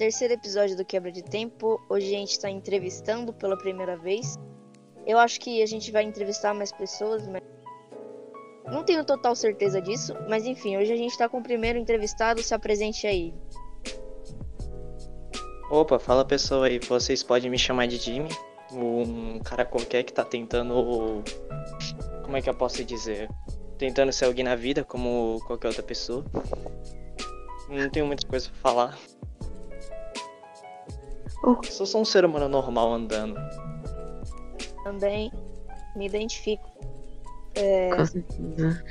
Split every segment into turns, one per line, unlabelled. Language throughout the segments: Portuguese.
terceiro episódio do Quebra de Tempo. Hoje a gente está entrevistando pela primeira vez. Eu acho que a gente vai entrevistar mais pessoas, mas. Não tenho total certeza disso, mas enfim, hoje a gente está com o primeiro entrevistado. Se apresente aí.
Opa, fala pessoal aí, vocês podem me chamar de Jimmy, um cara qualquer que tá tentando. Como é que eu posso dizer? Tentando ser alguém na vida, como qualquer outra pessoa. Não tenho muita coisa pra falar.
Oh.
Sou só um ser humano normal andando.
Também me identifico. É,
Com certeza.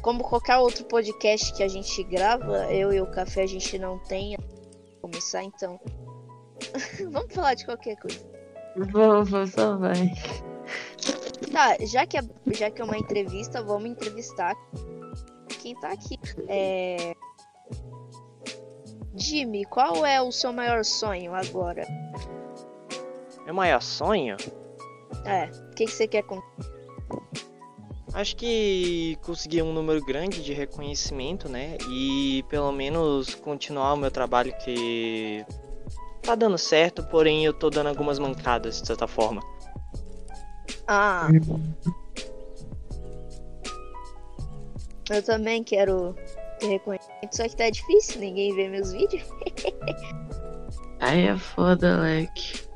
como qualquer outro podcast que a gente grava, eu e o Café a gente não tem. a Começar então. Vamos falar de qualquer coisa.
Vou, vou, só vai.
Tá, já que, é, já que é uma entrevista, vamos entrevistar quem tá aqui. É... Jimmy, qual é o seu maior sonho agora?
Meu maior sonho?
É, o que, que você quer com.
Acho que conseguir um número grande de reconhecimento, né? E pelo menos continuar o meu trabalho que tá dando certo, porém eu tô dando algumas mancadas de certa forma.
Ah, eu também quero só que tá difícil, ninguém vê meus vídeos.
Aí é foda, Leque.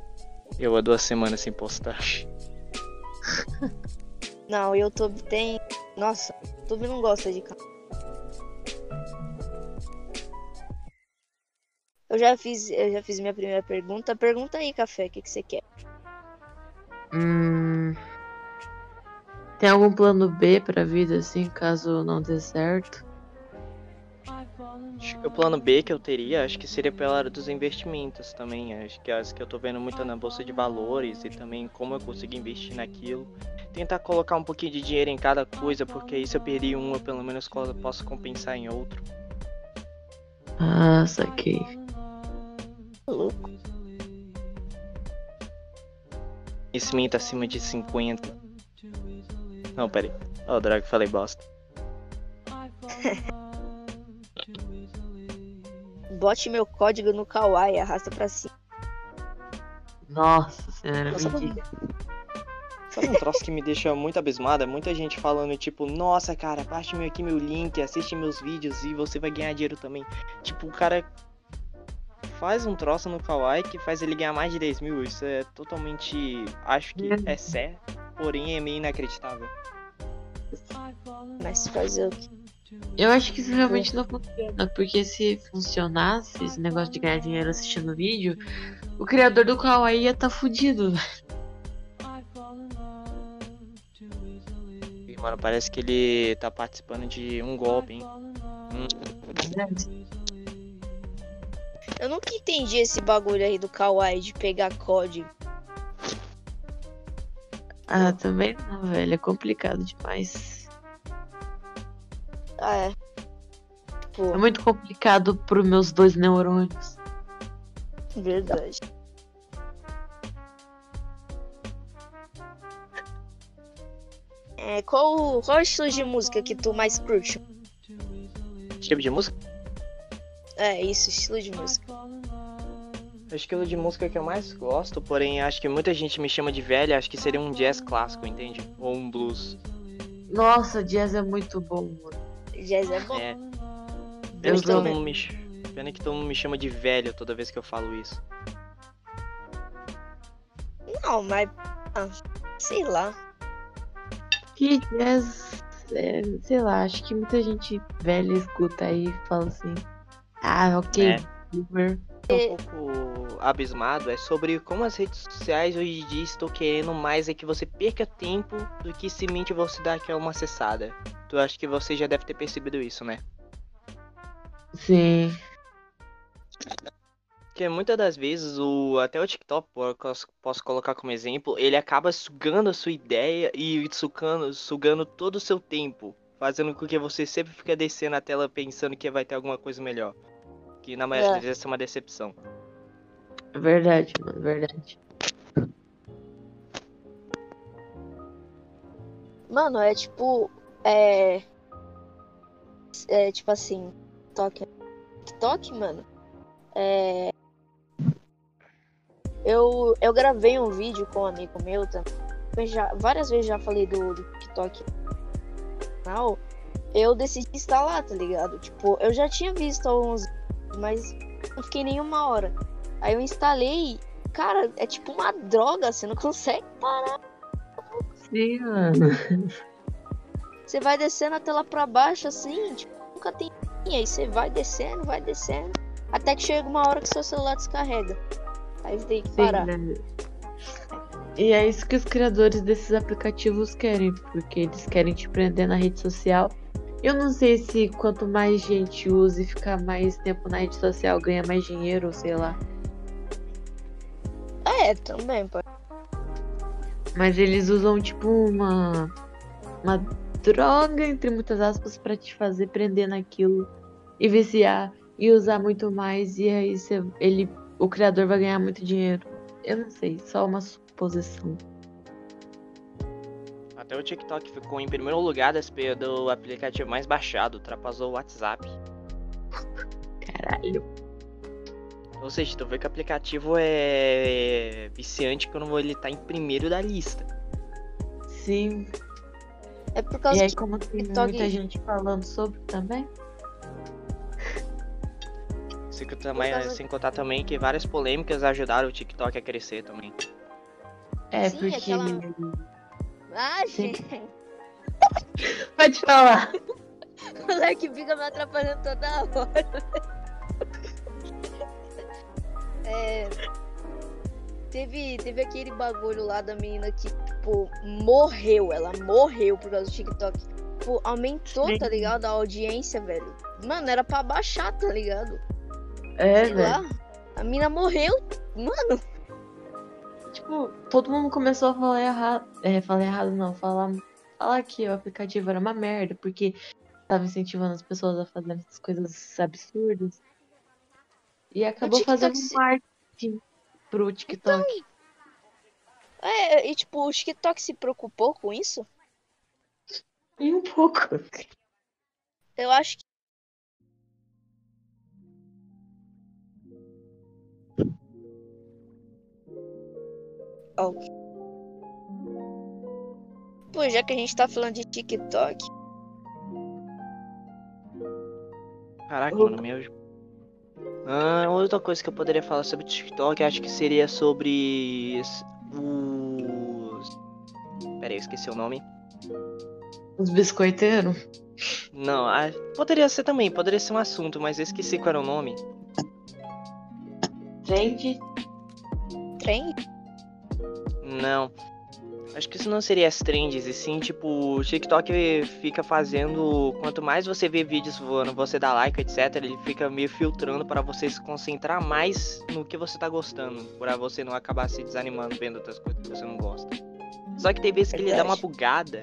Eu há duas semanas sem postar.
Não, o YouTube tem. Nossa, o YouTube não gosta de canal. Eu já fiz, eu já fiz minha primeira pergunta. Pergunta aí, café, o que, que você quer?
Hum. Tem algum plano B pra vida, assim, caso não dê certo?
Acho que o plano B que eu teria, acho que seria pela área dos investimentos também. Acho que as que eu tô vendo muito na bolsa de valores e também como eu consigo investir naquilo. Tentar colocar um pouquinho de dinheiro em cada coisa, porque aí se eu perder um, eu pelo menos posso compensar em outro.
Ah, saquei.
Louco.
Conhecimento acima de 50. Não, peraí. Ó, oh, droga, falei bosta.
Bote meu código no Kawaii, arrasta pra cima.
Nossa senhora,
Nossa,
mentira.
Sabe um troço que me deixa muito abismado? É muita gente falando, tipo, nossa, cara, baixe meu aqui meu link, assiste meus vídeos e você vai ganhar dinheiro também. Tipo, o cara faz um troço no Kawaii que faz ele ganhar mais de 10 mil. Isso é totalmente. Acho que é sério, porém é meio inacreditável.
Mas fazer o quê?
Eu acho que isso realmente não funciona, porque se funcionasse esse negócio de ganhar dinheiro assistindo vídeo, o criador do Kawaii ia tá fudido.
E, mano, parece que ele tá participando de um golpe, hein? Hum,
Eu nunca entendi esse bagulho aí do Kawaii de pegar código.
Ah, também não, velho. É complicado demais.
Ah, é.
É
Tipo,
muito complicado pros meus dois neurônios.
verdade. É, qual, qual estilo de música que tu mais curte?
tipo de música?
É, isso, estilo de música.
O estilo de música que eu mais gosto, porém acho que muita gente me chama de velha, acho que seria um jazz clássico, entende? Ou um blues.
Nossa, jazz é muito bom, mano.
Jazz é bom.
É.
Eu
Pena que, todo mundo me, pena que todo mundo me chama de velho toda vez que eu falo isso.
Não, mas. ah, sei lá.
Que jazz, é, sei lá, acho que muita gente velha escuta aí e fala assim. Ah, ok,
É.
boomer.
Um pouco abismado é sobre como as redes sociais hoje em dia estão querendo mais é que você perca tempo do que simplesmente você dar aquela uma acessada. Tu acha que você já deve ter percebido isso, né?
Sim.
Porque muitas das vezes o até o TikTok po- posso, posso colocar como exemplo, ele acaba sugando a sua ideia e sugando, sugando todo o seu tempo, fazendo com que você sempre fique descendo a tela pensando que vai ter alguma coisa melhor. Que na maioria
É.
das vezes é uma decepção.
É verdade, mano, verdade.
Mano, é tipo. É. É tipo assim. TikTok. TikTok, mano. É. Eu, eu gravei um vídeo com um amigo meu também. Eu já, várias vezes já falei do, do TikTok canal. Eu decidi instalar, tá ligado? Tipo, eu já tinha visto alguns, mas não fiquei nenhuma hora. Aí eu instalei. Cara, é tipo uma droga, você não consegue parar.
Sim, mano.
Você vai descendo a tela pra baixo assim, tipo, nunca tem. E aí você vai descendo, vai descendo. Até que chega uma hora que seu celular descarrega. Aí você tem que parar.
Sim, né? E é isso que os criadores desses aplicativos querem, porque eles querem te prender na rede social. Eu não sei se quanto mais gente usa e ficar mais tempo na rede social ganha mais dinheiro, ou sei lá.
É, também, pô.
Mas eles usam tipo uma uma droga entre muitas aspas pra te fazer prender naquilo e viciar e usar muito mais e aí você, ele o criador vai ganhar muito dinheiro. Eu não sei, só uma suposição.
Até o TikTok ficou em primeiro lugar do aplicativo mais baixado, ultrapassou o WhatsApp.
Caralho.
Ou seja, tu vê que o aplicativo é viciante quando ele tá em primeiro da lista.
Sim.
É por causa
E aí
que.
como tem
TikTok-
muita gente falando sobre também.
Sem contar, também-
causa-
sem contar também que várias polêmicas ajudaram o TikTok a crescer também.
É,
Sim,
porque.
aquela- Ah, gente.
Pode falar.
O moleque fica me atrapalhando toda hora. É. Teve, teve aquele bagulho lá da menina que, tipo, morreu. Ela morreu por causa do TikTok. Tipo, aumentou, tá ligado? A audiência, velho. Mano, era pra baixar, tá ligado?
É,
Sei
velho.
lá. A mina morreu. Mano,
Tipo, todo mundo começou a falar errado. É, falar errado não, falar, falar que o aplicativo era uma merda, porque tava incentivando as pessoas a fazerem essas coisas absurdas. E acabou fazendo
se-
marketing pro TikTok.
é, e tipo, o TikTok se preocupou com isso?
E um pouco.
Eu acho que. Ó. Pô, já que a gente tá falando de TikTok,
Caraca, mano, meu. Ah, outra coisa que eu poderia falar sobre TikTok, acho que seria sobre os. Pera aí, eu esqueci o nome.
Os biscoiteiros.
Não, ah, poderia ser também, poderia ser um assunto, mas eu esqueci qual era o nome.
Gente,
trem?
Não. Acho que isso não seria as trends, e sim, tipo, o TikTok fica fazendo. Quanto mais você vê vídeos voando, você dá like, etc., ele fica meio filtrando para você se concentrar mais no que você tá gostando, pra você não acabar se desanimando vendo outras coisas que você não gosta. Só que tem vezes que ele dá uma bugada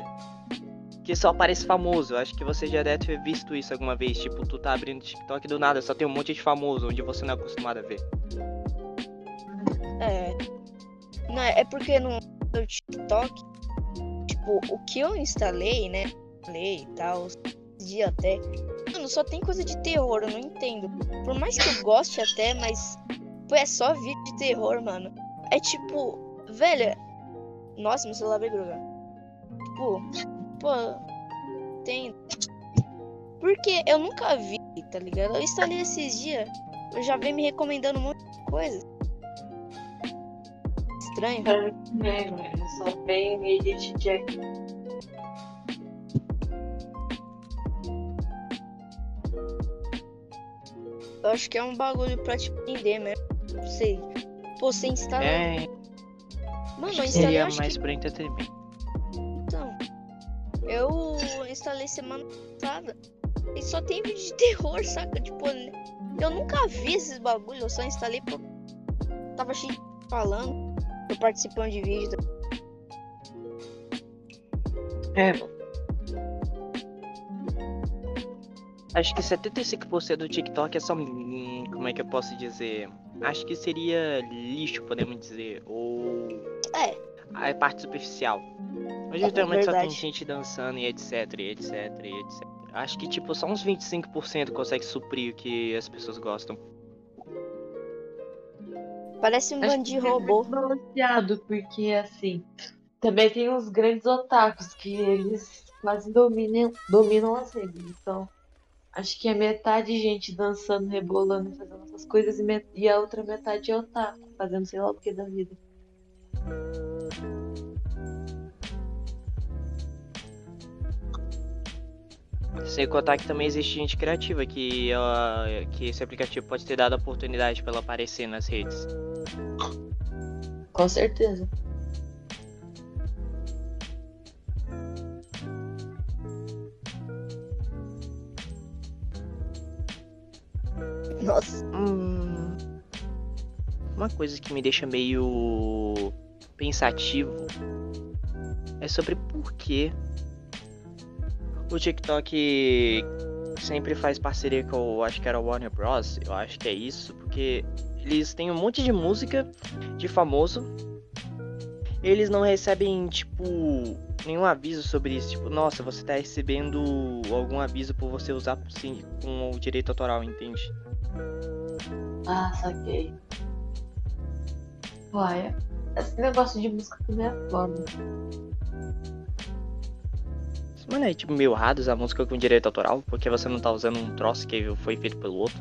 que só aparece famoso. Acho que você já deve ter visto isso alguma vez. Tipo, tu tá abrindo TikTok do nada, só tem um monte de famoso, onde você não é acostumado a ver.
É. Não, é porque no, no TikTok, tipo, o que eu instalei, né? Instalei e tal, dia até. Mano, só tem coisa de terror, eu não entendo. Por mais que eu goste até, mas. Pô, é só vídeo de terror, mano. É tipo, velho. Nossa, meu celular vai grugar. Tipo, pô, tem. Porque eu nunca vi, tá ligado? Eu instalei esses dias. Eu já venho me recomendando um monte de coisa. Estranho.
É, mano, só tem Edit Jack.
Eu acho que é um bagulho pra te prender mesmo. Não sei. Pô, você instala.
É,
Mano, eu
que
instalei,
seria mais
que.
pra entretenimento.
Então. Eu instalei semana passada. E só tem vídeo de terror, saca? Tipo, eu nunca vi esses bagulhos, eu só instalei por. Tava cheio de falando. Eu participando de vídeo.
É, mano.
Acho que 75% do TikTok é só. Como é que eu posso dizer? Acho que seria lixo, podemos dizer. Ou.
É.
A parte superficial. Hoje
É
literalmente só tem gente dançando e etc, e etc, e etc. Acho que, tipo, só uns 25% consegue suprir o que as pessoas gostam.
Parece um bando de
que é
robô.
balanceado, porque assim, também tem os grandes otakus que eles quase dominam, dominam as redes. Então, acho que é metade gente dançando, rebolando, fazendo essas coisas e, met- e a outra metade é otaku, fazendo sei lá o que da vida.
Sem contar que também existe gente criativa, que, ela, que esse aplicativo pode ter dado a oportunidade pra ela aparecer nas redes.
Com certeza.
Nossa.
Hum, uma coisa que me deixa meio pensativo é sobre por que o TikTok sempre faz parceria com, acho que era o Warner Bros. Eu acho que é isso, porque eles têm um monte de música de famoso. Eles não recebem, tipo, nenhum aviso sobre isso. Tipo, nossa, você tá recebendo algum aviso por você usar sim, com o direito autoral, entende?
Ah, saquei. Olha, esse negócio de música também é foda.
Mano, é tipo meio errado usar música com direito autoral, porque você não tá usando um troço que foi feito pelo outro.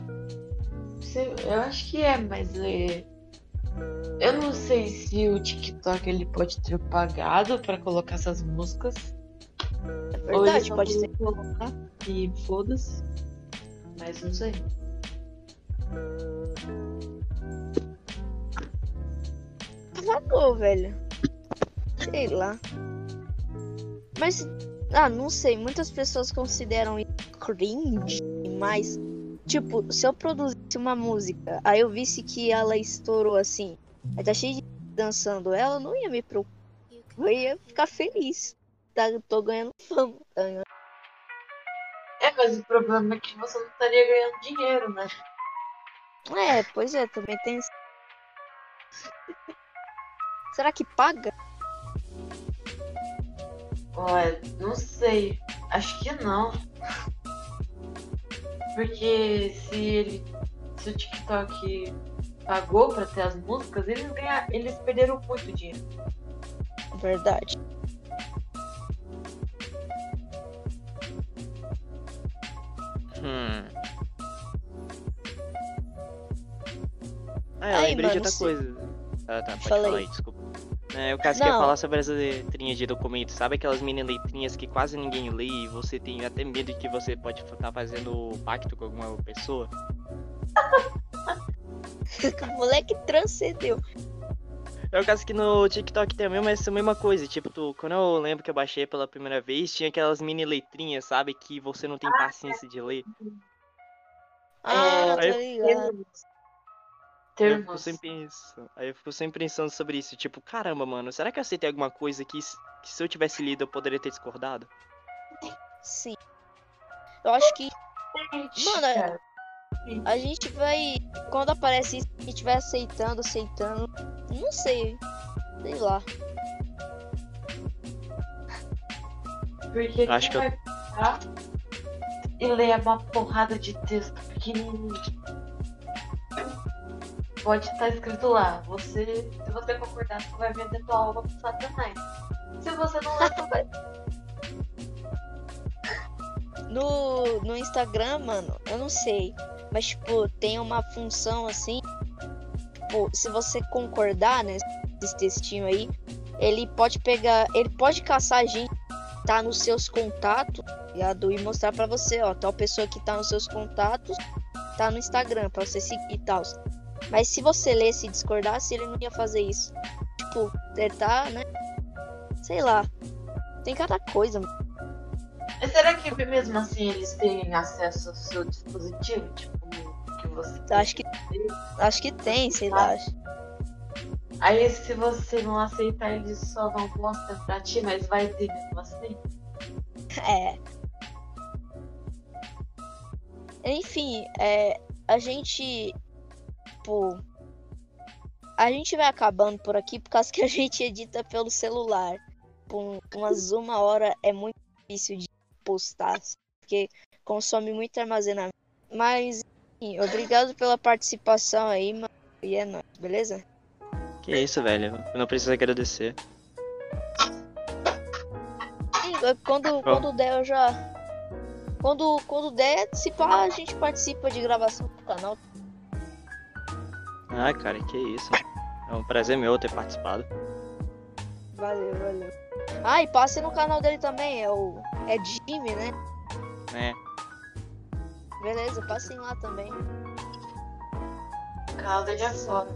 Eu acho que é, mas é... eu não sei se o TikTok ele pode ter pagado pra colocar essas músicas.
É
ou ele
verdade, pode ser.
colocar e foda-se. Mas não sei.
Pagou, velho. Sei lá. Mas, ah, não sei. Muitas pessoas consideram isso cringe, mas, tipo, se eu produzisse uma música, aí eu visse que ela estourou assim, aí tá cheio de dançando ela, eu não ia me preocupar. Eu ia ficar feliz. Tá, eu tô ganhando fama. Tá ligado?
É, mas o problema é que você não estaria ganhando dinheiro, né?
É, pois é, também tem. Será que paga?
Olha, não sei. Acho que não. Porque se ele. Se o TikTok pagou pra ter as músicas, eles ganhar, eles perderam muito dinheiro.
Verdade.
Hum. Ah, eu
Aí,
lembrei de outra
se-
coisa. Ah, tá, pode
Fala
falar
aí,
desculpa. É, o caso que eu ia
Não.
falar sobre as letrinhas de documento. Sabe aquelas mini letrinhas que quase ninguém lê e você tem até medo de que você pode estar fazendo pacto com alguma pessoa?
o moleque transcendeu.
É o caso que no TikTok tem a mesma, essa mesma coisa. Tipo, tu, quando eu lembro que eu baixei pela primeira vez, tinha aquelas mini letrinhas, sabe? Que você não tem paciência de ler.
Ah, tá
aí
ligado.
Aí eu fico
Termos.
sempre pensando, aí eu fico sempre pensando sobre isso, tipo, caramba, mano, será que eu aceitei alguma coisa que, que se eu tivesse lido eu poderia ter discordado?
Sim. Eu acho que Mano, é- a gente vai. Quando aparece isso, a gente vai aceitando, aceitando. Não sei. Sei lá.
Porque
Acho que eu-
vai pegar e ler uma porrada de texto pequenininho. Pode estar escrito lá, você, se você concordar, você vai vender tua alma pro satanás. Se você não ler, tu vai.
No, no Instagram, mano, eu não sei. Mas, tipo, tem uma função assim. Tipo, se você concordar, né? Esse textinho aí, ele pode pegar. Ele pode caçar a gente tá nos seus contatos, tá ligado? E mostrar pra você, ó, tal pessoa que tá nos seus contatos tá no Instagram, pra você seguir e tal. Mas se você lesse e discordasse, ele não ia fazer isso. Tipo, tá, né? Sei lá. Tem cada coisa, mano.
Mas será que mesmo assim eles têm acesso ao seu dispositivo? Tipo, que você.
Acho que. Acho que tem, sei lá.
Aí se você não aceitar, eles só não mostram pra ti, mas vai ter mesmo assim.
É. Enfim, é, a gente. Tipo. A gente vai acabando por aqui por causa que a gente edita pelo celular. Com umas uma hora é muito difícil de postar. porque consome muito armazenamento. Mas, enfim, obrigado pela participação aí, mano. E é nóis, beleza?
Que isso, velho. Não precisa agradecer.
É, quando, quando der, eu já. Quando, quando der, se pá, a gente participa de gravação do canal.
Ah, cara, que isso. É um prazer meu ter participado.
Valeu, valeu. Ah, e passe no canal dele também, é o. É Jimmy, né?
É.
Beleza, passem lá também.
O canal dele é foda.